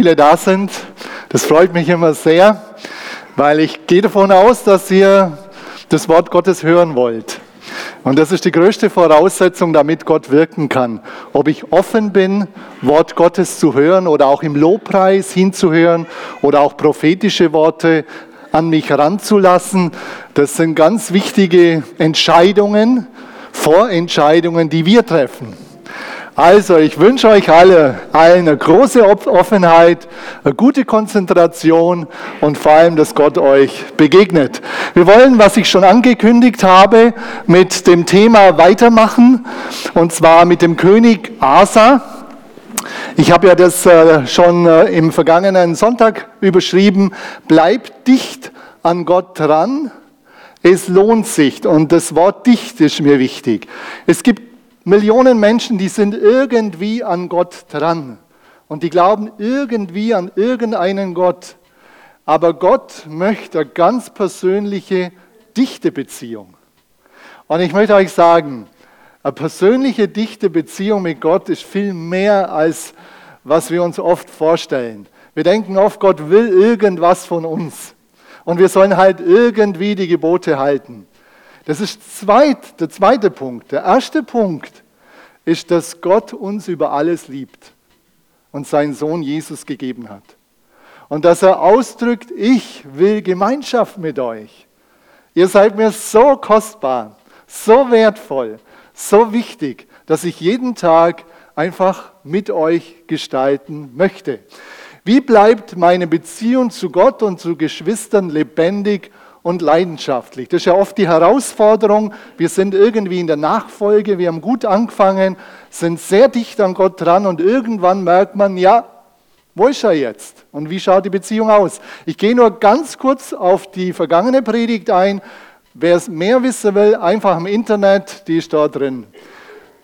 viele da sind. Das freut mich immer sehr, weil ich gehe davon aus, dass ihr das Wort Gottes hören wollt. Und das ist die größte Voraussetzung, damit Gott wirken kann. Ob ich offen bin, Wort Gottes zu hören oder auch im Lobpreis hinzuhören oder auch prophetische Worte an mich heranzulassen, das sind ganz wichtige Entscheidungen, Vorentscheidungen, die wir treffen. Also, ich wünsche euch alle eine große Offenheit, eine gute Konzentration und vor allem, dass Gott euch begegnet. Wir wollen, was ich schon angekündigt habe, mit dem Thema weitermachen und zwar mit dem König Asa. Ich habe ja das äh, schon äh, im vergangenen Sonntag überschrieben. Bleibt dicht an Gott dran. Es lohnt sich. Und das Wort dicht ist mir wichtig. Es gibt Millionen Menschen, die sind irgendwie an Gott dran und die glauben irgendwie an irgendeinen Gott. Aber Gott möchte eine ganz persönliche, dichte Beziehung. Und ich möchte euch sagen, eine persönliche, dichte Beziehung mit Gott ist viel mehr als was wir uns oft vorstellen. Wir denken oft, Gott will irgendwas von uns. Und wir sollen halt irgendwie die Gebote halten. Das ist zweit, der zweite Punkt. Der erste Punkt ist, dass Gott uns über alles liebt und seinen Sohn Jesus gegeben hat. Und dass er ausdrückt, ich will Gemeinschaft mit euch. Ihr seid mir so kostbar, so wertvoll, so wichtig, dass ich jeden Tag einfach mit euch gestalten möchte. Wie bleibt meine Beziehung zu Gott und zu Geschwistern lebendig und leidenschaftlich. Das ist ja oft die Herausforderung. Wir sind irgendwie in der Nachfolge, wir haben gut angefangen, sind sehr dicht an Gott dran und irgendwann merkt man, ja, wo ist er jetzt? Und wie schaut die Beziehung aus? Ich gehe nur ganz kurz auf die vergangene Predigt ein. Wer es mehr wissen will, einfach im Internet, die ist da drin.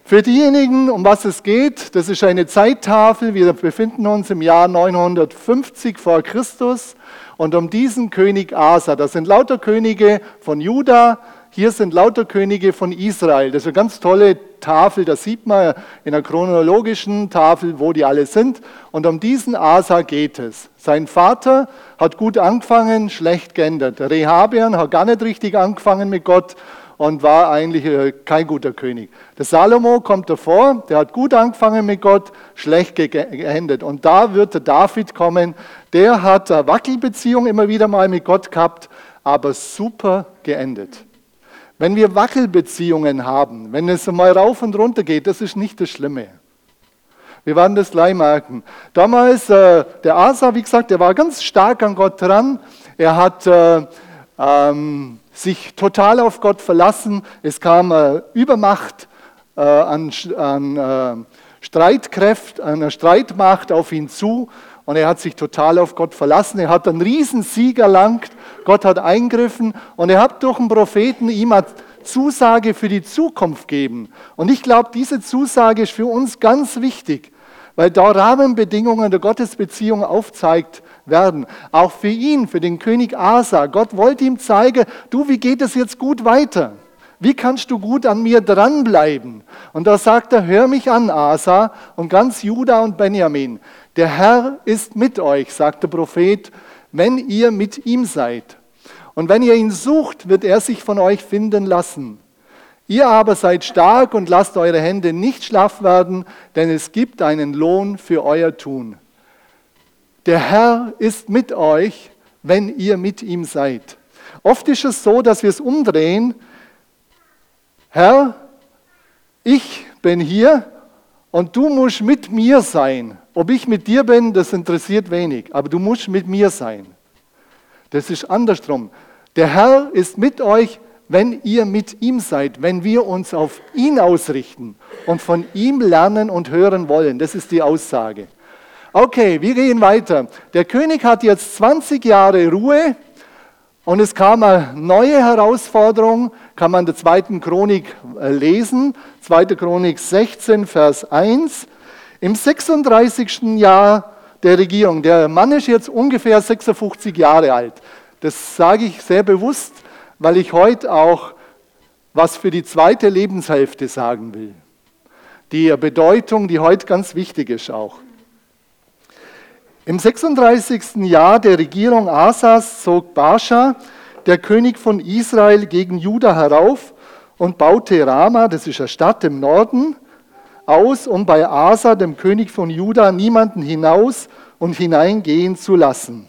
Für diejenigen, um was es geht, das ist eine Zeittafel. Wir befinden uns im Jahr 950 vor Christus und um diesen König Asa. Das sind lauter Könige von Juda, hier sind lauter Könige von Israel. Das ist eine ganz tolle Tafel, da sieht man in einer chronologischen Tafel, wo die alle sind. Und um diesen Asa geht es. Sein Vater hat gut angefangen, schlecht geändert. Rehabian hat gar nicht richtig angefangen mit Gott und war eigentlich äh, kein guter König. Der Salomo kommt davor, der hat gut angefangen mit Gott, schlecht geendet. Und da wird der David kommen, der hat eine Wackelbeziehung immer wieder mal mit Gott gehabt, aber super geendet. Wenn wir Wackelbeziehungen haben, wenn es mal rauf und runter geht, das ist nicht das Schlimme. Wir werden das gleich merken. Damals, äh, der Asa, wie gesagt, der war ganz stark an Gott dran. Er hat äh, ähm, sich total auf Gott verlassen. Es kam äh, Übermacht äh, an, an äh, Streitkräften, einer Streitmacht auf ihn zu und er hat sich total auf Gott verlassen. Er hat einen Riesensieg erlangt. Gott hat eingriffen und er hat durch einen Propheten ihm eine Zusage für die Zukunft gegeben. Und ich glaube, diese Zusage ist für uns ganz wichtig, weil da Rahmenbedingungen der Gottesbeziehung aufzeigt, werden. Auch für ihn, für den König Asa. Gott wollte ihm zeigen, du, wie geht es jetzt gut weiter? Wie kannst du gut an mir dranbleiben? Und da sagt er, hör mich an, Asa und ganz Juda und Benjamin. Der Herr ist mit euch, sagt der Prophet, wenn ihr mit ihm seid. Und wenn ihr ihn sucht, wird er sich von euch finden lassen. Ihr aber seid stark und lasst eure Hände nicht schlaff werden, denn es gibt einen Lohn für euer Tun. Der Herr ist mit euch, wenn ihr mit ihm seid. Oft ist es so, dass wir es umdrehen. Herr, ich bin hier und du musst mit mir sein. Ob ich mit dir bin, das interessiert wenig, aber du musst mit mir sein. Das ist andersrum. Der Herr ist mit euch, wenn ihr mit ihm seid, wenn wir uns auf ihn ausrichten und von ihm lernen und hören wollen. Das ist die Aussage. Okay, wir gehen weiter. Der König hat jetzt 20 Jahre Ruhe und es kam eine neue Herausforderung, kann man in der zweiten Chronik äh, lesen, 2. Chronik 16, Vers 1. Im 36. Jahr der Regierung, der Mann ist jetzt ungefähr 56 Jahre alt. Das sage ich sehr bewusst, weil ich heute auch was für die zweite Lebenshälfte sagen will. Die Bedeutung, die heute ganz wichtig ist auch. Im 36. Jahr der Regierung Asas zog Baascha, der König von Israel, gegen Juda herauf und baute Rama, das ist eine Stadt im Norden, aus, um bei Asa, dem König von Juda, niemanden hinaus und hineingehen zu lassen.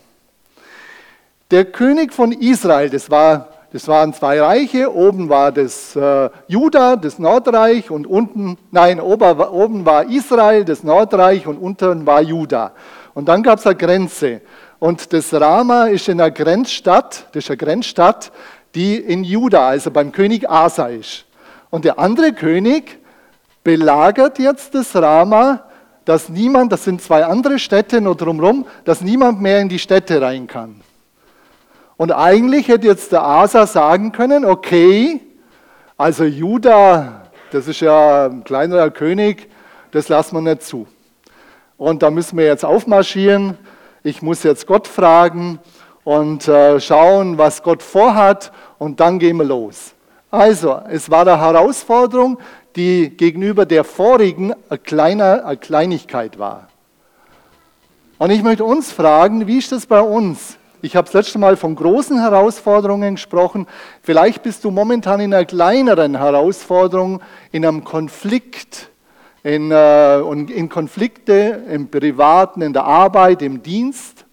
Der König von Israel, das, war, das waren zwei Reiche, oben war das äh, Juda, das Nordreich und unten, nein, ober, oben war Israel, das Nordreich und unten war Juda. Und dann gab es eine Grenze. Und das Rama ist in einer Grenzstadt, das ist eine Grenzstadt, die in Juda, also beim König Asa ist. Und der andere König belagert jetzt das Rama, dass niemand, das sind zwei andere Städte nur drumherum, dass niemand mehr in die Städte rein kann. Und eigentlich hätte jetzt der Asa sagen können, okay, also Juda, das ist ja ein kleinerer König, das lassen wir nicht zu. Und da müssen wir jetzt aufmarschieren. Ich muss jetzt Gott fragen und äh, schauen, was Gott vorhat und dann gehen wir los. Also, es war eine Herausforderung, die gegenüber der vorigen eine, kleine, eine Kleinigkeit war. Und ich möchte uns fragen, wie ist das bei uns? Ich habe das letzte Mal von großen Herausforderungen gesprochen. Vielleicht bist du momentan in einer kleineren Herausforderung, in einem Konflikt, in, äh, in Konflikte im Privaten, in der Arbeit, im Dienst.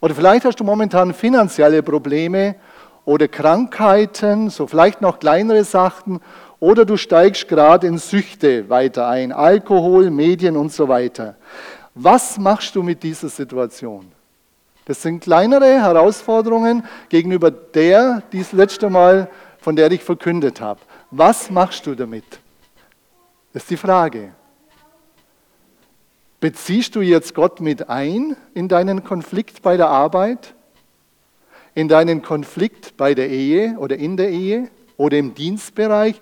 Oder vielleicht hast du momentan finanzielle Probleme oder Krankheiten, so vielleicht noch kleinere Sachen. Oder du steigst gerade in Süchte weiter ein, Alkohol, Medien und so weiter. Was machst du mit dieser Situation? Das sind kleinere Herausforderungen gegenüber der, die das letzte Mal, von der ich verkündet habe. Was machst du damit? Das ist die Frage. Beziehst du jetzt Gott mit ein in deinen Konflikt bei der Arbeit? In deinen Konflikt bei der Ehe oder in der Ehe oder im Dienstbereich?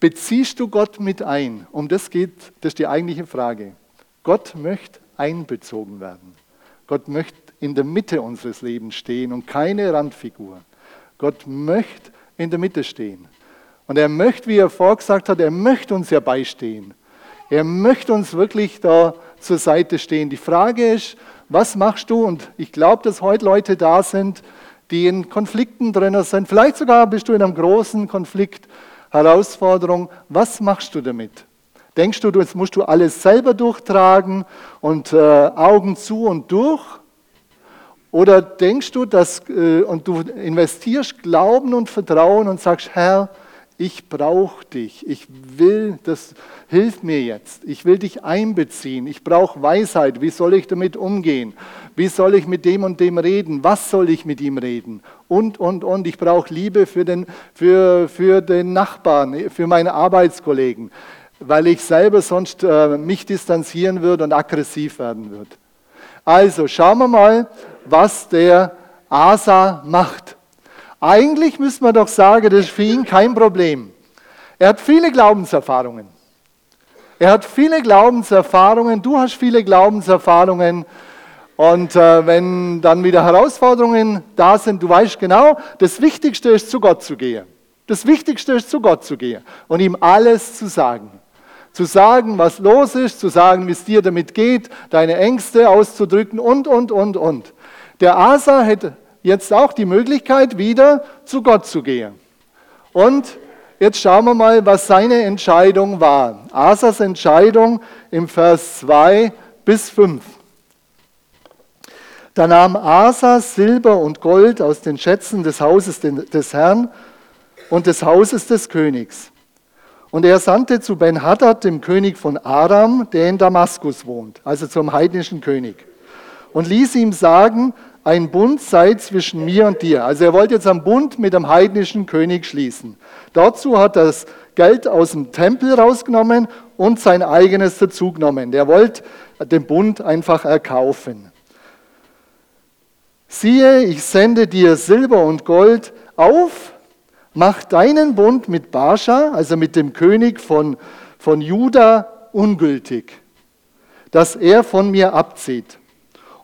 Beziehst du Gott mit ein? Um das geht, das ist die eigentliche Frage. Gott möchte einbezogen werden. Gott möchte in der Mitte unseres Lebens stehen und keine Randfigur. Gott möchte in der Mitte stehen. Und er möchte, wie er vorgesagt hat, er möchte uns ja beistehen. Er möchte uns wirklich da zur Seite stehen. Die Frage ist, was machst du? Und ich glaube, dass heute Leute da sind, die in Konflikten drin sind. Vielleicht sogar bist du in einem großen Konflikt, Herausforderung. Was machst du damit? Denkst du, jetzt musst du alles selber durchtragen und äh, Augen zu und durch? Oder denkst du, dass äh, und du investierst Glauben und Vertrauen und sagst, Herr, ich brauche dich, ich will, das hilf mir jetzt, ich will dich einbeziehen, ich brauche Weisheit, wie soll ich damit umgehen, wie soll ich mit dem und dem reden, was soll ich mit ihm reden? Und, und, und, ich brauche Liebe für den, für, für den Nachbarn, für meine Arbeitskollegen, weil ich selber sonst äh, mich distanzieren würde und aggressiv werden würde. Also schauen wir mal, was der Asa macht. Eigentlich müsste man doch sagen, das ist für ihn kein Problem. Er hat viele Glaubenserfahrungen. Er hat viele Glaubenserfahrungen, du hast viele Glaubenserfahrungen. Und äh, wenn dann wieder Herausforderungen da sind, du weißt genau, das Wichtigste ist, zu Gott zu gehen. Das Wichtigste ist, zu Gott zu gehen und ihm alles zu sagen. Zu sagen, was los ist, zu sagen, wie es dir damit geht, deine Ängste auszudrücken und, und, und, und. Der Asa hätte jetzt auch die Möglichkeit, wieder zu Gott zu gehen. Und jetzt schauen wir mal, was seine Entscheidung war. Asas Entscheidung im Vers 2 bis 5. Da nahm Asa Silber und Gold aus den Schätzen des Hauses des Herrn und des Hauses des Königs. Und er sandte zu Ben-Hadad, dem König von Aram, der in Damaskus wohnt, also zum heidnischen König, und ließ ihm sagen, ein Bund sei zwischen mir und dir. Also er wollte jetzt einen Bund mit dem heidnischen König schließen. Dazu hat er das Geld aus dem Tempel rausgenommen und sein eigenes dazugenommen. Der wollte den Bund einfach erkaufen. Siehe, ich sende dir Silber und Gold auf, mach deinen Bund mit Bascha, also mit dem König von, von Juda, ungültig, dass er von mir abzieht.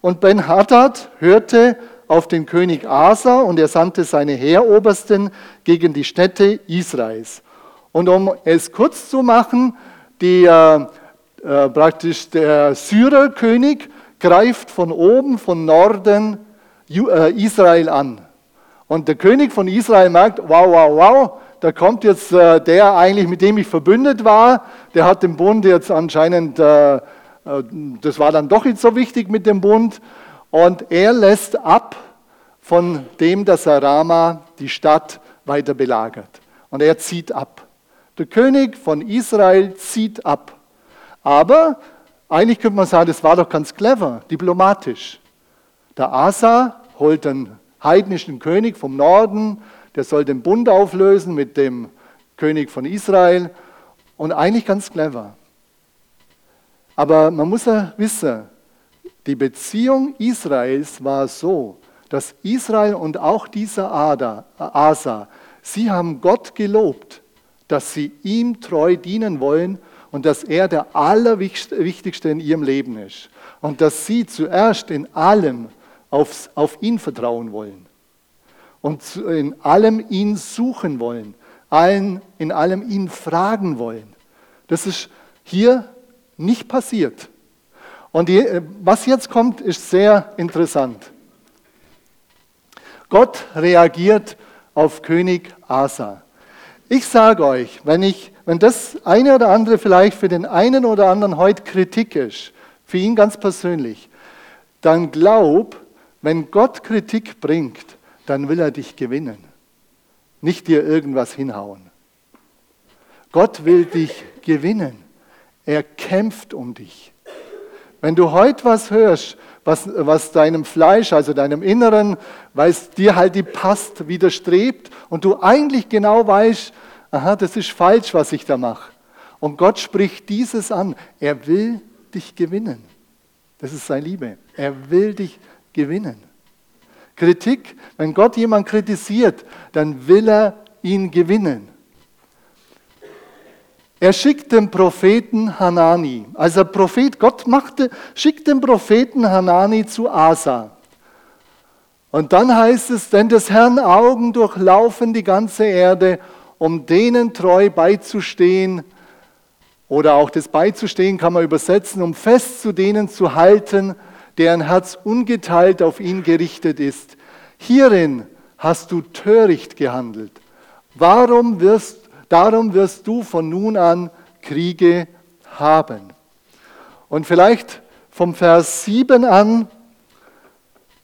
Und Ben-Hadad hörte auf den König Asa und er sandte seine Heerobersten gegen die Städte Israels. Und um es kurz zu machen, die, äh, äh, praktisch der Syrerkönig greift von oben, von Norden äh, Israel an. Und der König von Israel merkt, wow, wow, wow, da kommt jetzt äh, der eigentlich, mit dem ich verbündet war, der hat den Bund jetzt anscheinend, äh, das war dann doch nicht so wichtig mit dem Bund. Und er lässt ab von dem, dass er Rama die Stadt weiter belagert. Und er zieht ab. Der König von Israel zieht ab. Aber eigentlich könnte man sagen, das war doch ganz clever, diplomatisch. Der Asa holt den heidnischen König vom Norden, der soll den Bund auflösen mit dem König von Israel und eigentlich ganz clever. Aber man muss ja wissen, die Beziehung Israels war so, dass Israel und auch dieser Asa, sie haben Gott gelobt, dass sie ihm treu dienen wollen und dass er der Allerwichtigste in ihrem Leben ist. Und dass sie zuerst in allem aufs, auf ihn vertrauen wollen und in allem ihn suchen wollen, allen, in allem ihn fragen wollen. Das ist hier nicht passiert. Und die, was jetzt kommt, ist sehr interessant. Gott reagiert auf König Asa. Ich sage euch, wenn, ich, wenn das eine oder andere vielleicht für den einen oder anderen heute Kritik ist, für ihn ganz persönlich, dann glaub, wenn Gott Kritik bringt, dann will er dich gewinnen, nicht dir irgendwas hinhauen. Gott will dich gewinnen. Er kämpft um dich. Wenn du heute was hörst, was, was deinem Fleisch, also deinem Inneren, weil es dir halt die passt, widerstrebt und du eigentlich genau weißt, aha, das ist falsch, was ich da mache. Und Gott spricht dieses an. Er will dich gewinnen. Das ist seine Liebe. Er will dich gewinnen. Kritik, wenn Gott jemand kritisiert, dann will er ihn gewinnen. Er schickt den Propheten Hanani. Also Prophet, Gott machte, schickt den Propheten Hanani zu Asa. Und dann heißt es, denn des Herrn Augen durchlaufen die ganze Erde, um denen treu beizustehen. Oder auch das beizustehen kann man übersetzen, um fest zu denen zu halten, deren Herz ungeteilt auf ihn gerichtet ist. Hierin hast du töricht gehandelt. Warum wirst Darum wirst du von nun an Kriege haben. Und vielleicht vom Vers 7 an,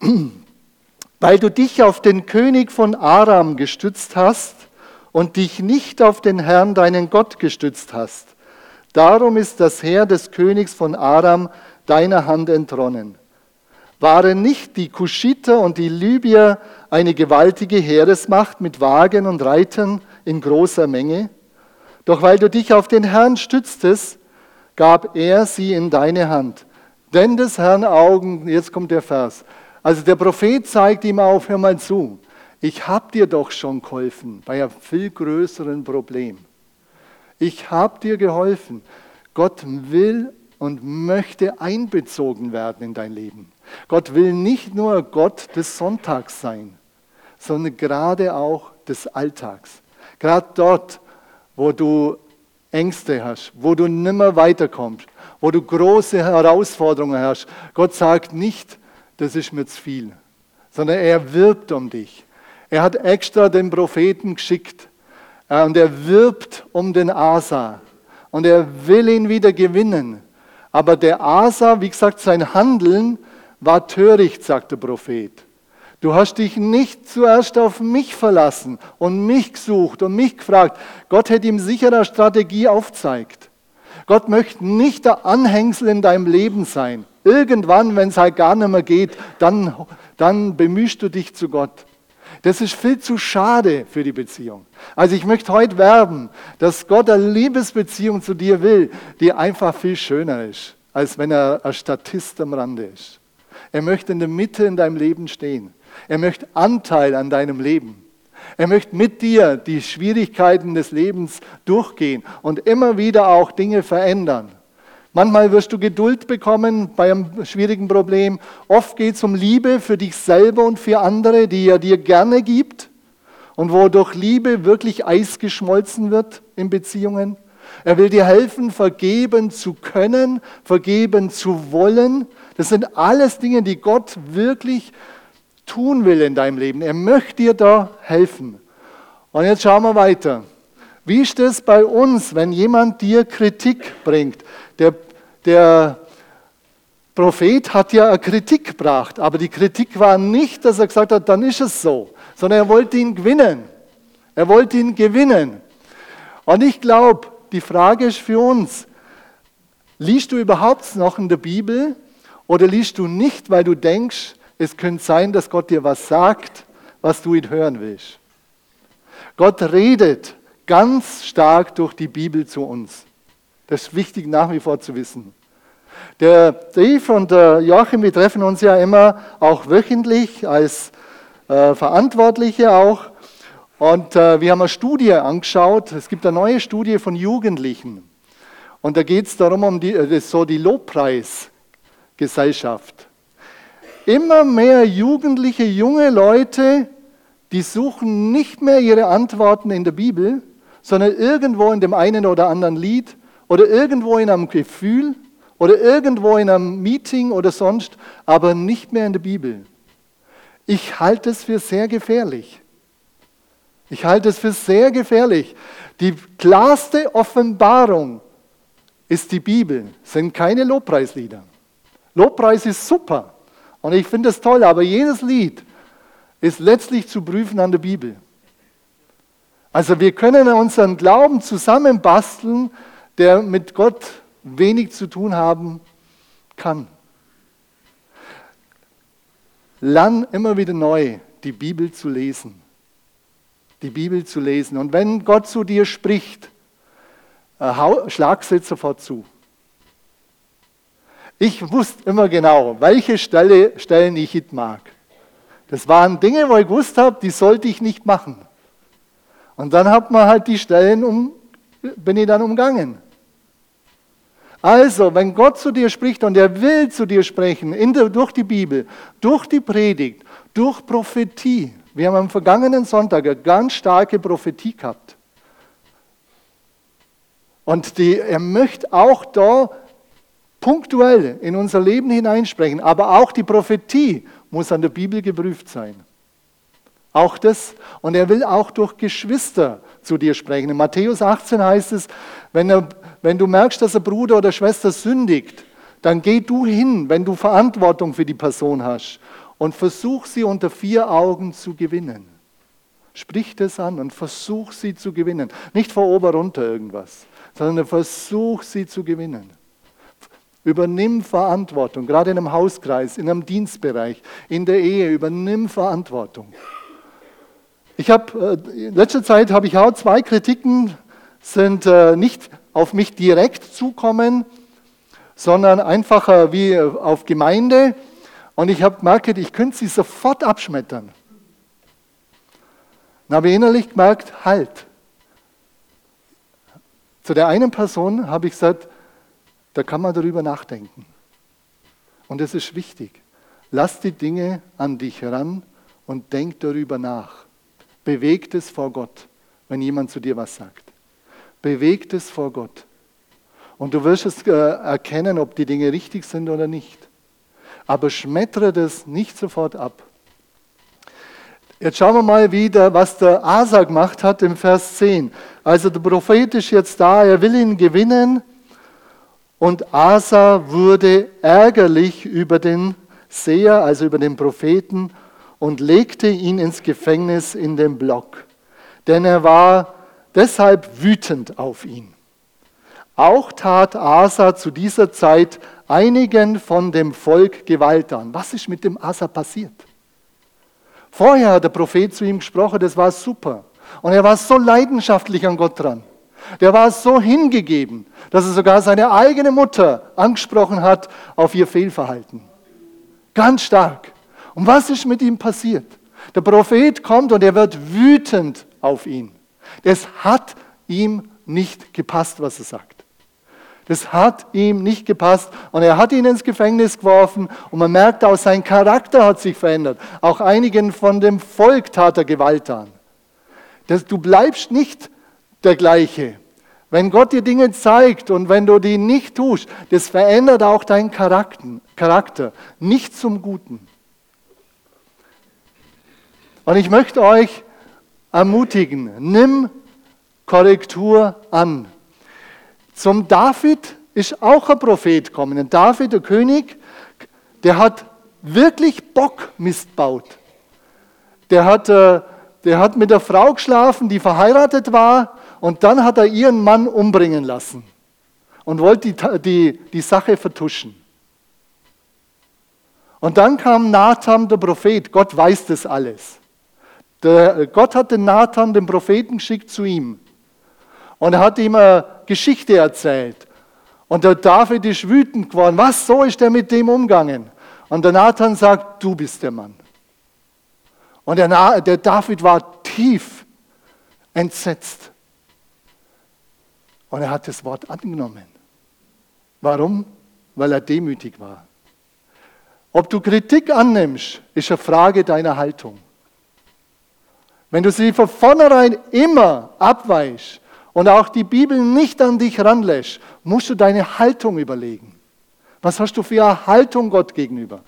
weil du dich auf den König von Aram gestützt hast und dich nicht auf den Herrn, deinen Gott, gestützt hast. Darum ist das Heer des Königs von Aram deiner Hand entronnen. Waren nicht die Kuschiter und die Libyer eine gewaltige Heeresmacht mit Wagen und Reitern, in großer Menge. Doch weil du dich auf den Herrn stütztest, gab er sie in deine Hand. Denn des Herrn Augen, jetzt kommt der Vers. Also der Prophet zeigt ihm auf, hör mal zu, ich habe dir doch schon geholfen bei einem viel größeren Problem. Ich habe dir geholfen. Gott will und möchte einbezogen werden in dein Leben. Gott will nicht nur Gott des Sonntags sein, sondern gerade auch des Alltags. Gerade dort, wo du Ängste hast, wo du nimmer weiterkommst, wo du große Herausforderungen hast. Gott sagt nicht, das ist mir zu viel, sondern er wirbt um dich. Er hat extra den Propheten geschickt äh, und er wirbt um den Asa und er will ihn wieder gewinnen. Aber der Asa, wie gesagt, sein Handeln war töricht, sagt der Prophet. Du hast dich nicht zuerst auf mich verlassen und mich gesucht und mich gefragt. Gott hätte ihm sicher eine Strategie aufzeigt. Gott möchte nicht der Anhängsel in deinem Leben sein. Irgendwann, wenn es halt gar nicht mehr geht, dann, dann bemühst du dich zu Gott. Das ist viel zu schade für die Beziehung. Also ich möchte heute werben, dass Gott eine Liebesbeziehung zu dir will, die einfach viel schöner ist, als wenn er ein Statist am Rande ist. Er möchte in der Mitte in deinem Leben stehen. Er möchte Anteil an deinem Leben. Er möchte mit dir die Schwierigkeiten des Lebens durchgehen und immer wieder auch Dinge verändern. Manchmal wirst du Geduld bekommen bei einem schwierigen Problem. Oft geht es um Liebe für dich selber und für andere, die er dir gerne gibt und wo durch Liebe wirklich Eis geschmolzen wird in Beziehungen. Er will dir helfen, vergeben zu können, vergeben zu wollen. Das sind alles Dinge, die Gott wirklich tun will in deinem Leben. Er möchte dir da helfen. Und jetzt schauen wir weiter. Wie ist es bei uns, wenn jemand dir Kritik bringt? Der, der Prophet hat ja eine Kritik gebracht, aber die Kritik war nicht, dass er gesagt hat, dann ist es so, sondern er wollte ihn gewinnen. Er wollte ihn gewinnen. Und ich glaube, die Frage ist für uns, liest du überhaupt noch in der Bibel oder liest du nicht, weil du denkst, es könnte sein, dass Gott dir was sagt, was du ihn hören willst? Gott redet ganz stark durch die Bibel zu uns. Das ist wichtig nach wie vor zu wissen. Der Dave und der Joachim, wir treffen uns ja immer auch wöchentlich als äh, Verantwortliche auch. Und äh, wir haben eine Studie angeschaut. Es gibt eine neue Studie von Jugendlichen. Und da geht es darum, um die, das ist so die Lobpreisgesellschaft. Immer mehr Jugendliche, junge Leute, die suchen nicht mehr ihre Antworten in der Bibel, sondern irgendwo in dem einen oder anderen Lied oder irgendwo in einem Gefühl oder irgendwo in einem Meeting oder sonst, aber nicht mehr in der Bibel. Ich halte es für sehr gefährlich. Ich halte es für sehr gefährlich. Die klarste Offenbarung ist die Bibel, sind keine Lobpreislieder. Lobpreis ist super und ich finde es toll, aber jedes Lied ist letztlich zu prüfen an der Bibel. Also wir können unseren Glauben zusammenbasteln, der mit Gott wenig zu tun haben kann. Lern immer wieder neu, die Bibel zu lesen. Die Bibel zu lesen. Und wenn Gott zu dir spricht, äh, schlag es sofort zu. Ich wusste immer genau, welche Stelle, Stellen ich nicht mag. Das waren Dinge, wo ich gewusst habe, die sollte ich nicht machen. Und dann hat man halt die Stellen um, bin ich dann umgangen. Also, wenn Gott zu dir spricht und er will zu dir sprechen, der, durch die Bibel, durch die Predigt, durch Prophetie. Wir haben am vergangenen Sonntag eine ganz starke Prophetie gehabt. Und die, er möchte auch da punktuell in unser Leben hineinsprechen. Aber auch die Prophetie muss an der Bibel geprüft sein. Auch das. Und er will auch durch Geschwister zu dir sprechen. In Matthäus 18 heißt es, wenn, er, wenn du merkst, dass ein Bruder oder Schwester sündigt, dann geh du hin, wenn du Verantwortung für die Person hast und versuch sie unter vier Augen zu gewinnen. Sprich das an und versuch sie zu gewinnen. Nicht vor ober runter irgendwas, sondern versuch sie zu gewinnen. Übernimm Verantwortung, gerade in einem Hauskreis, in einem Dienstbereich, in der Ehe, übernimm Verantwortung. Ich habe äh, in letzter Zeit habe ich auch zwei Kritiken sind äh, nicht auf mich direkt zukommen, sondern einfach äh, wie auf Gemeinde. Und ich habe gemerkt, ich könnte sie sofort abschmettern. Dann habe ich innerlich gemerkt, halt. Zu der einen Person habe ich gesagt, da kann man darüber nachdenken. Und es ist wichtig. Lass die Dinge an dich heran und denk darüber nach. Bewegt es vor Gott, wenn jemand zu dir was sagt. Bewegt es vor Gott. Und du wirst es äh, erkennen, ob die Dinge richtig sind oder nicht. Aber schmettere das nicht sofort ab. Jetzt schauen wir mal wieder, was der Asa gemacht hat im Vers 10. Also der Prophet ist jetzt da, er will ihn gewinnen. Und Asa wurde ärgerlich über den Seher, also über den Propheten, und legte ihn ins Gefängnis in den Block. Denn er war deshalb wütend auf ihn. Auch tat Asa zu dieser Zeit einigen von dem Volk Gewalt an. Was ist mit dem Asa passiert? Vorher hat der Prophet zu ihm gesprochen, das war super. Und er war so leidenschaftlich an Gott dran. Der war so hingegeben, dass er sogar seine eigene Mutter angesprochen hat auf ihr Fehlverhalten. Ganz stark. Und was ist mit ihm passiert? Der Prophet kommt und er wird wütend auf ihn. Das hat ihm nicht gepasst, was er sagt. Das hat ihm nicht gepasst und er hat ihn ins Gefängnis geworfen und man merkt auch, sein Charakter hat sich verändert. Auch einigen von dem Volk tat er Gewalt an. Das, du bleibst nicht der gleiche, Wenn Gott dir Dinge zeigt und wenn du die nicht tust, das verändert auch deinen Charakter, nicht zum Guten. Und ich möchte euch ermutigen, nimm Korrektur an. Zum David ist auch ein Prophet gekommen. Ein David, der König, der hat wirklich Bock missbaut. Der hat, äh, der hat mit der Frau geschlafen, die verheiratet war und dann hat er ihren Mann umbringen lassen und wollte die, die, die Sache vertuschen. Und dann kam Nathan, der Prophet. Gott weiß das alles. Der, Gott hat den Nathan, den Propheten, geschickt zu ihm. Und er hat ihm eine Geschichte erzählt. Und der David ist wütend geworden. Was, so ist er mit dem umgegangen? Und der Nathan sagt, du bist der Mann. Und der, der David war tief entsetzt. Und er hat das Wort angenommen. Warum? Weil er demütig war. Ob du Kritik annimmst, ist eine Frage deiner Haltung. Wenn du sie von vornherein immer abweichst und auch die Bibel nicht an dich ranlässt, musst du deine Haltung überlegen. Was hast du für eine Haltung Gott gegenüber?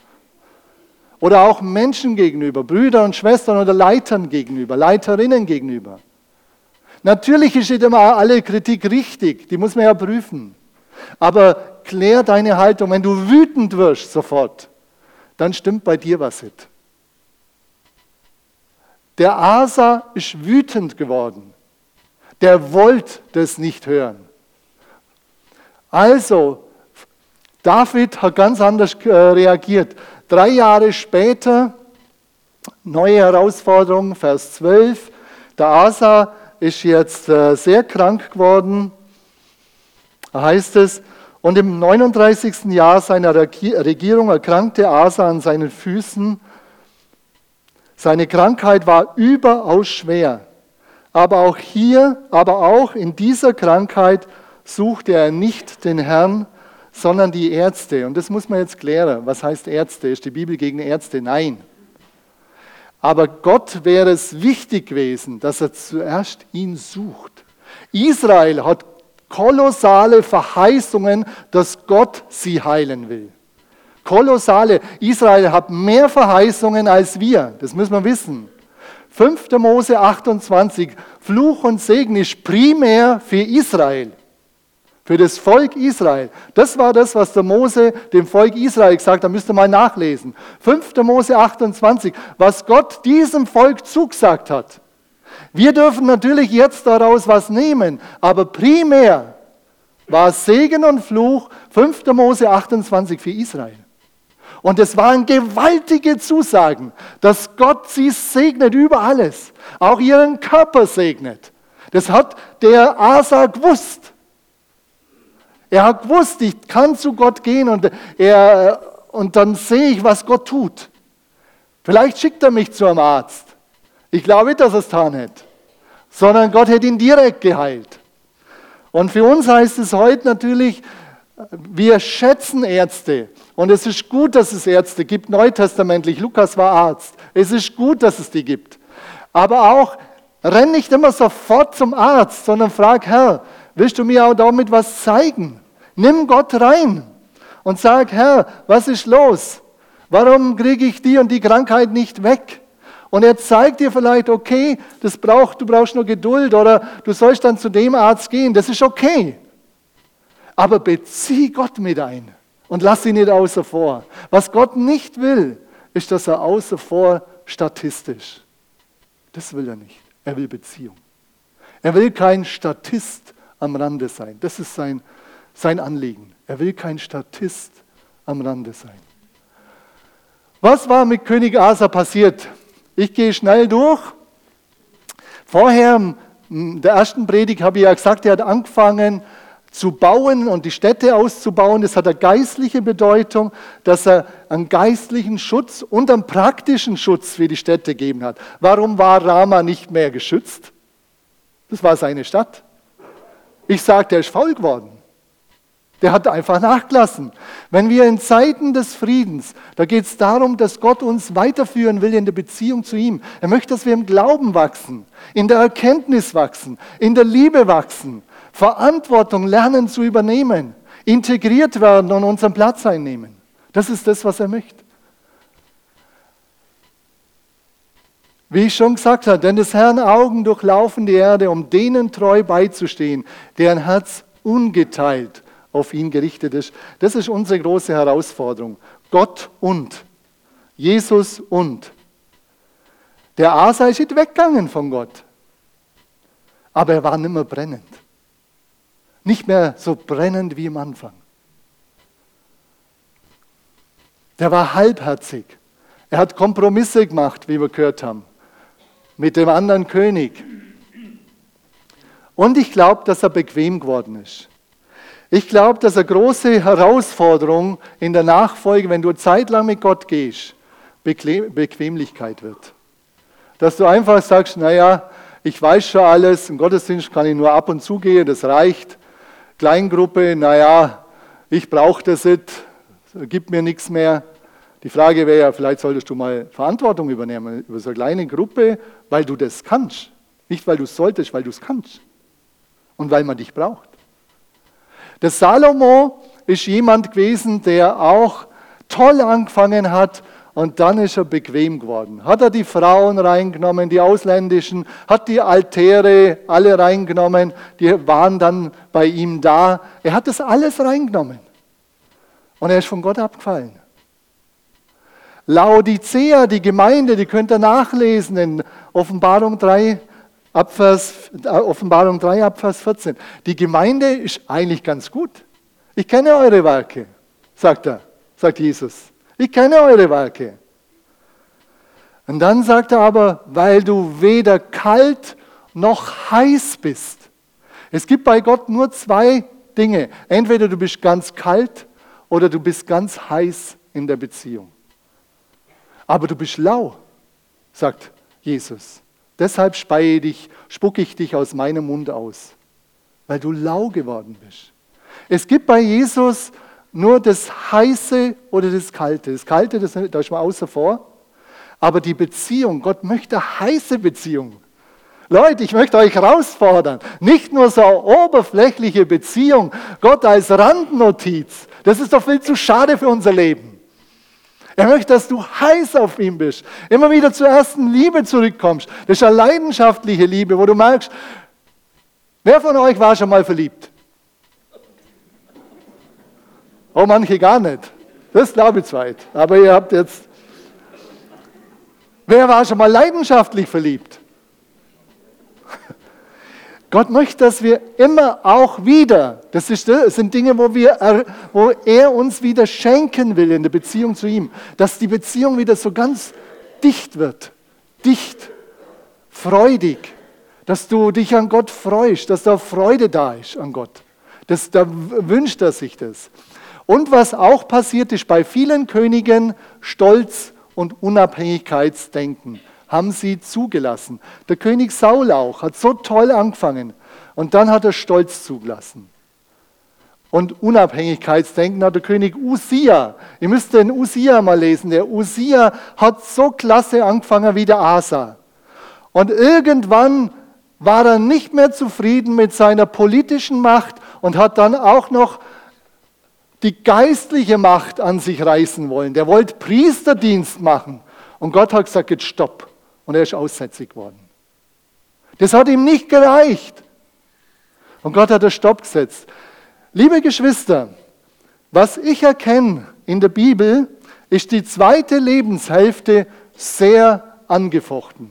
Oder auch Menschen gegenüber, Brüder und Schwestern oder Leitern gegenüber, Leiterinnen gegenüber. Natürlich ist immer alle Kritik richtig, die muss man ja prüfen. Aber klär deine Haltung. Wenn du wütend wirst sofort, dann stimmt bei dir was nicht. Der Asa ist wütend geworden. Der wollte das nicht hören. Also, David hat ganz anders äh, reagiert. Drei Jahre später, neue Herausforderung, Vers 12, der Asa ist jetzt äh, sehr krank geworden. Heißt es, und im 39. Jahr seiner Regierung erkrankte Asa an seinen Füßen. Seine Krankheit war überaus schwer. Aber auch hier, aber auch in dieser Krankheit suchte er nicht den Herrn, sondern die Ärzte. Und das muss man jetzt klären. Was heißt Ärzte? Ist die Bibel gegen Ärzte? Nein. Aber Gott wäre es wichtig gewesen, dass er zuerst ihn sucht. Israel hat kolossale Verheißungen, dass Gott sie heilen will. Kolossale. Israel hat mehr Verheißungen als wir. Das müssen wir wissen. 5. Mose 28. Fluch und Segen ist primär für Israel. Für das Volk Israel. Das war das, was der Mose dem Volk Israel gesagt hat. Da müsst ihr mal nachlesen. 5. Mose 28. Was Gott diesem Volk zugesagt hat. Wir dürfen natürlich jetzt daraus was nehmen, aber primär war Segen und Fluch 5. Mose 28 für Israel. Und es waren gewaltige Zusagen, dass Gott sie segnet über alles, auch ihren Körper segnet. Das hat der Asa gewusst. Er hat gewusst, ich kann zu Gott gehen und, er, und dann sehe ich, was Gott tut. Vielleicht schickt er mich zu einem Arzt. Ich glaube nicht, dass er es getan hat, sondern Gott hat ihn direkt geheilt. Und für uns heißt es heute natürlich, wir schätzen Ärzte. Und es ist gut, dass es Ärzte gibt, neutestamentlich. Lukas war Arzt. Es ist gut, dass es die gibt. Aber auch, renn nicht immer sofort zum Arzt, sondern frag, Herr, willst du mir auch damit was zeigen? Nimm Gott rein und sag, Herr, was ist los? Warum kriege ich die und die Krankheit nicht weg? Und er zeigt dir vielleicht, okay, das braucht, du brauchst nur Geduld oder du sollst dann zu dem Arzt gehen. Das ist okay. Aber bezieh Gott mit ein und lass ihn nicht außer vor. Was Gott nicht will, ist, dass er außer vor statistisch. Das will er nicht. Er will Beziehung. Er will kein Statist am Rande sein. Das ist sein sein Anliegen. Er will kein Statist am Rande sein. Was war mit König Asa passiert? Ich gehe schnell durch. Vorher, in der ersten Predigt habe ich ja gesagt, er hat angefangen zu bauen und die Städte auszubauen. Das hat eine geistliche Bedeutung, dass er einen geistlichen Schutz und einen praktischen Schutz für die Städte gegeben hat. Warum war Rama nicht mehr geschützt? Das war seine Stadt. Ich sage, der ist faul geworden. Der hat einfach nachgelassen. Wenn wir in Zeiten des Friedens, da geht es darum, dass Gott uns weiterführen will in der Beziehung zu ihm. Er möchte, dass wir im Glauben wachsen, in der Erkenntnis wachsen, in der Liebe wachsen. Verantwortung lernen zu übernehmen, integriert werden und unseren Platz einnehmen. Das ist das, was er möchte. Wie ich schon gesagt habe, denn des Herrn Augen durchlaufen die Erde, um denen treu beizustehen, deren Herz ungeteilt auf ihn gerichtet ist. Das ist unsere große Herausforderung. Gott und. Jesus und. Der Asa ist nicht weggegangen von Gott. Aber er war nicht mehr brennend. Nicht mehr so brennend wie am Anfang. Der war halbherzig. Er hat Kompromisse gemacht, wie wir gehört haben mit dem anderen König. Und ich glaube, dass er bequem geworden ist. Ich glaube, dass eine große Herausforderung in der Nachfolge, wenn du zeitlang mit Gott gehst, Bequemlichkeit wird. Dass du einfach sagst, naja, ich weiß schon alles, im Gottesdienst kann ich nur ab und zu gehen, das reicht. Kleingruppe, naja, ich brauche das nicht, gibt mir nichts mehr. Die Frage wäre ja, vielleicht solltest du mal Verantwortung übernehmen über so eine kleine Gruppe, weil du das kannst. Nicht, weil du es solltest, weil du es kannst. Und weil man dich braucht. Der Salomo ist jemand gewesen, der auch toll angefangen hat und dann ist er bequem geworden. Hat er die Frauen reingenommen, die ausländischen, hat die Altäre alle reingenommen, die waren dann bei ihm da. Er hat das alles reingenommen. Und er ist von Gott abgefallen. Laodicea, die Gemeinde, die könnt ihr nachlesen in Offenbarung 3, Abvers, äh, Offenbarung 3, Abvers 14. Die Gemeinde ist eigentlich ganz gut. Ich kenne eure Werke, sagt er, sagt Jesus. Ich kenne eure Werke. Und dann sagt er aber, weil du weder kalt noch heiß bist. Es gibt bei Gott nur zwei Dinge. Entweder du bist ganz kalt oder du bist ganz heiß in der Beziehung. Aber du bist lau, sagt Jesus. Deshalb speie dich, spucke ich dich aus meinem Mund aus, weil du lau geworden bist. Es gibt bei Jesus nur das Heiße oder das Kalte. Das Kalte, das, da ist mal außer vor. Aber die Beziehung, Gott möchte heiße Beziehung. Leute, ich möchte euch herausfordern. Nicht nur so oberflächliche Beziehung, Gott als Randnotiz. Das ist doch viel zu schade für unser Leben. Er möchte, dass du heiß auf ihn bist. Immer wieder zur ersten Liebe zurückkommst. Das ist eine leidenschaftliche Liebe, wo du merkst, wer von euch war schon mal verliebt? Oh, manche gar nicht. Das glaube ich zweit. Aber ihr habt jetzt. Wer war schon mal leidenschaftlich verliebt? Gott möchte, dass wir immer auch wieder, das, ist, das sind Dinge, wo, wir, wo er uns wieder schenken will in der Beziehung zu ihm, dass die Beziehung wieder so ganz dicht wird, dicht, freudig, dass du dich an Gott freust, dass da Freude da ist an Gott. Das, da wünscht er sich das. Und was auch passiert ist bei vielen Königen, Stolz und Unabhängigkeitsdenken haben sie zugelassen. Der König Saul auch hat so toll angefangen und dann hat er Stolz zugelassen. Und Unabhängigkeitsdenken hat der König Usia. Ihr müsst den Usia mal lesen. Der Usia hat so klasse angefangen wie der Asa. Und irgendwann war er nicht mehr zufrieden mit seiner politischen Macht und hat dann auch noch die geistliche Macht an sich reißen wollen. Der wollte Priesterdienst machen. Und Gott hat gesagt, jetzt stopp und er ist aussätzig geworden. Das hat ihm nicht gereicht. Und Gott hat das Stopp gesetzt. Liebe Geschwister, was ich erkenne in der Bibel, ist die zweite Lebenshälfte sehr angefochten,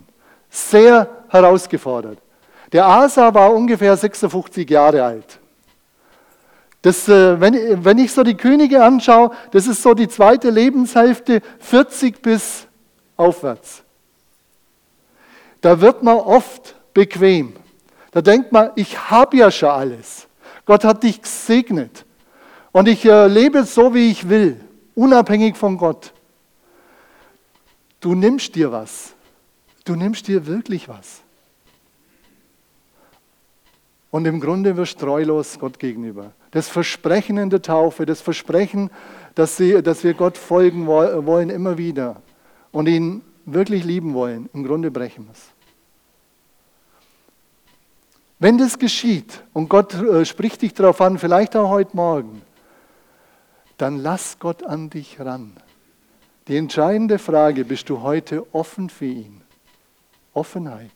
sehr herausgefordert. Der Asa war ungefähr 56 Jahre alt. Das, äh, wenn, wenn ich so die Könige anschaue, das ist so die zweite Lebenshälfte, 40 bis aufwärts da wird man oft bequem. Da denkt man, ich habe ja schon alles. Gott hat dich gesegnet. Und ich äh, lebe so, wie ich will, unabhängig von Gott. Du nimmst dir was. Du nimmst dir wirklich was. Und im Grunde wirst du treulos Gott gegenüber. Das Versprechen in der Taufe, das Versprechen, dass, sie, dass wir Gott folgen wollen immer wieder und ihn wirklich lieben wollen, im Grunde brechen es. Wenn das geschieht und Gott äh, spricht dich darauf an, vielleicht auch heute Morgen, dann lass Gott an dich ran. Die entscheidende Frage, bist du heute offen für ihn? Offenheit.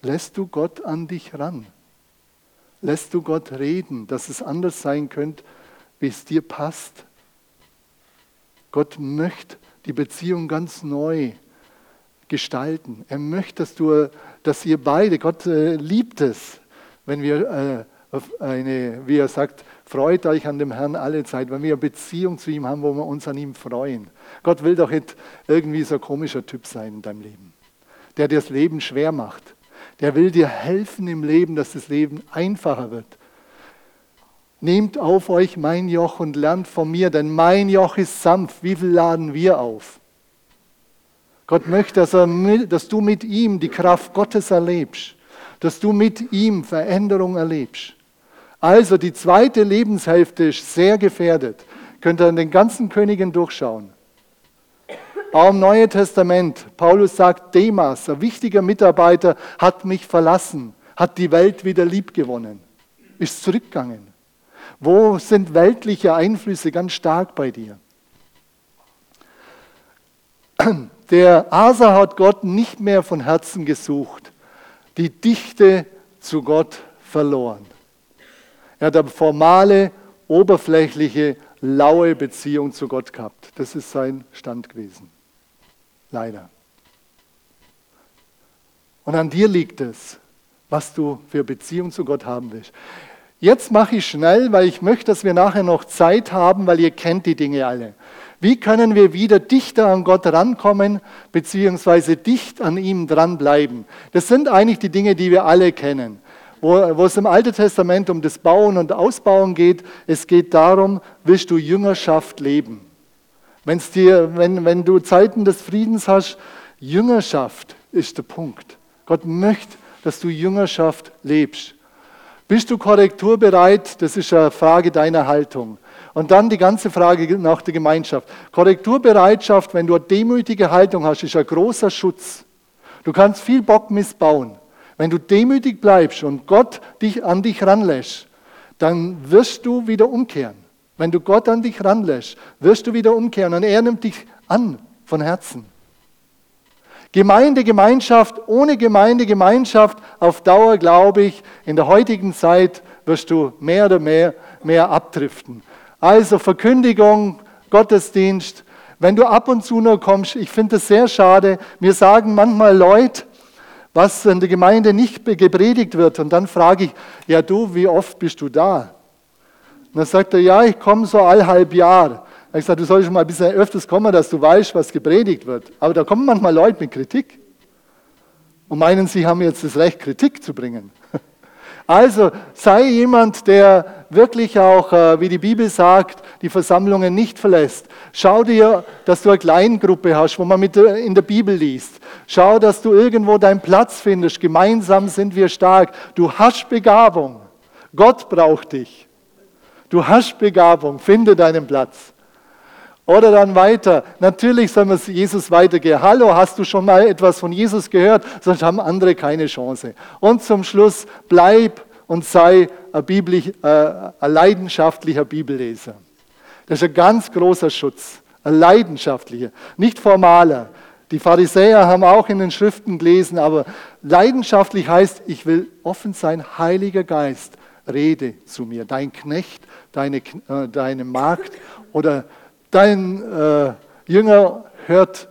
Lässt du Gott an dich ran? Lässt du Gott reden, dass es anders sein könnte, wie es dir passt? Gott möchte die Beziehung ganz neu gestalten. Er möchte, dass, du, dass ihr beide, Gott äh, liebt es, wenn wir äh, eine, wie er sagt, freut euch an dem Herrn alle Zeit, wenn wir eine Beziehung zu ihm haben, wo wir uns an ihm freuen. Gott will doch nicht irgendwie so ein komischer Typ sein in deinem Leben, der dir das Leben schwer macht. Der will dir helfen im Leben, dass das Leben einfacher wird. Nehmt auf euch mein Joch und lernt von mir, denn mein Joch ist sanft. Wie viel laden wir auf? Gott möchte, dass, er, dass du mit ihm die Kraft Gottes erlebst, dass du mit ihm Veränderung erlebst. Also die zweite Lebenshälfte ist sehr gefährdet. Könnt ihr an den ganzen Königen durchschauen. Auch im Neuen Testament, Paulus sagt, Demas, ein wichtiger Mitarbeiter, hat mich verlassen, hat die Welt wieder lieb gewonnen, ist zurückgegangen. Wo sind weltliche Einflüsse ganz stark bei dir? Der Asa hat Gott nicht mehr von Herzen gesucht, die Dichte zu Gott verloren. Er hat eine formale, oberflächliche, laue Beziehung zu Gott gehabt. Das ist sein Stand gewesen. Leider. Und an dir liegt es, was du für Beziehung zu Gott haben willst. Jetzt mache ich schnell, weil ich möchte, dass wir nachher noch Zeit haben, weil ihr kennt die Dinge alle. Wie können wir wieder dichter an Gott rankommen, beziehungsweise dicht an ihm dranbleiben? Das sind eigentlich die Dinge, die wir alle kennen. Wo, wo es im Alten Testament um das Bauen und Ausbauen geht, es geht darum, willst du Jüngerschaft leben? Wenn's dir, wenn, wenn du Zeiten des Friedens hast, Jüngerschaft ist der Punkt. Gott möchte, dass du Jüngerschaft lebst. Bist du korrekturbereit? Das ist eine Frage deiner Haltung. Und dann die ganze Frage nach der Gemeinschaft. Korrekturbereitschaft, wenn du eine demütige Haltung hast, ist ein großer Schutz. Du kannst viel Bock missbauen. Wenn du demütig bleibst und Gott dich an dich ranlässt, dann wirst du wieder umkehren. Wenn du Gott an dich ranlässt, wirst du wieder umkehren und er nimmt dich an von Herzen. Gemeinde, Gemeinschaft, ohne Gemeinde, Gemeinschaft, auf Dauer glaube ich, in der heutigen Zeit wirst du mehr oder mehr, mehr abdriften. Also Verkündigung, Gottesdienst. Wenn du ab und zu nur kommst, ich finde es sehr schade. Mir sagen manchmal Leute, was in der Gemeinde nicht gepredigt wird. Und dann frage ich, ja du, wie oft bist du da? Und dann sagt er, ja, ich komme so all halb Jahr. Ich sage, du solltest mal ein bisschen öfters kommen, dass du weißt, was gepredigt wird. Aber da kommen manchmal Leute mit Kritik und meinen, sie haben jetzt das Recht, Kritik zu bringen. Also sei jemand, der wirklich auch, äh, wie die Bibel sagt, die Versammlungen nicht verlässt. Schau dir, dass du eine Kleingruppe hast, wo man mit in der Bibel liest. Schau, dass du irgendwo deinen Platz findest. Gemeinsam sind wir stark. Du hast Begabung. Gott braucht dich. Du hast Begabung. Finde deinen Platz. Oder dann weiter. Natürlich soll man Jesus weitergehen. Hallo, hast du schon mal etwas von Jesus gehört? Sonst haben andere keine Chance. Und zum Schluss, bleib und sei ein, Bibli äh, ein leidenschaftlicher Bibelleser. Das ist ein ganz großer Schutz. Ein leidenschaftlicher, nicht formaler. Die Pharisäer haben auch in den Schriften gelesen, aber leidenschaftlich heißt, ich will offen sein, Heiliger Geist, rede zu mir. Dein Knecht, deine, äh, deine Magd oder dein äh, Jünger hört,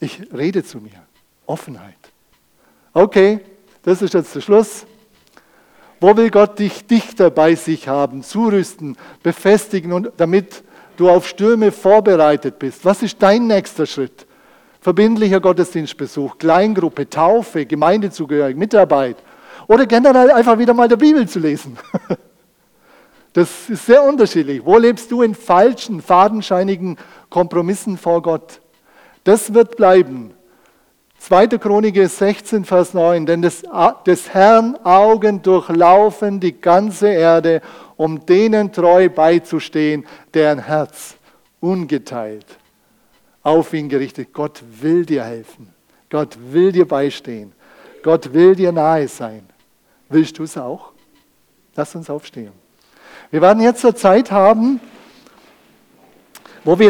ich rede zu mir. Offenheit. Okay, das ist jetzt der Schluss. Wo will Gott dich dichter bei sich haben, zurüsten, befestigen und damit du auf Stürme vorbereitet bist? Was ist dein nächster Schritt? Verbindlicher Gottesdienstbesuch, Kleingruppe, Taufe, Gemeindezugehörigkeit, Mitarbeit oder generell einfach wieder mal der Bibel zu lesen. Das ist sehr unterschiedlich. Wo lebst du in falschen, fadenscheinigen Kompromissen vor Gott? Das wird bleiben. 2. Chronik 16, Vers 9. Denn des, des Herrn Augen durchlaufen die ganze Erde, um denen treu beizustehen, deren Herz ungeteilt auf ihn gerichtet. Gott will dir helfen. Gott will dir beistehen. Gott will dir nahe sein. Willst du es auch? Lass uns aufstehen. Wir werden jetzt zur Zeit haben, wo wir den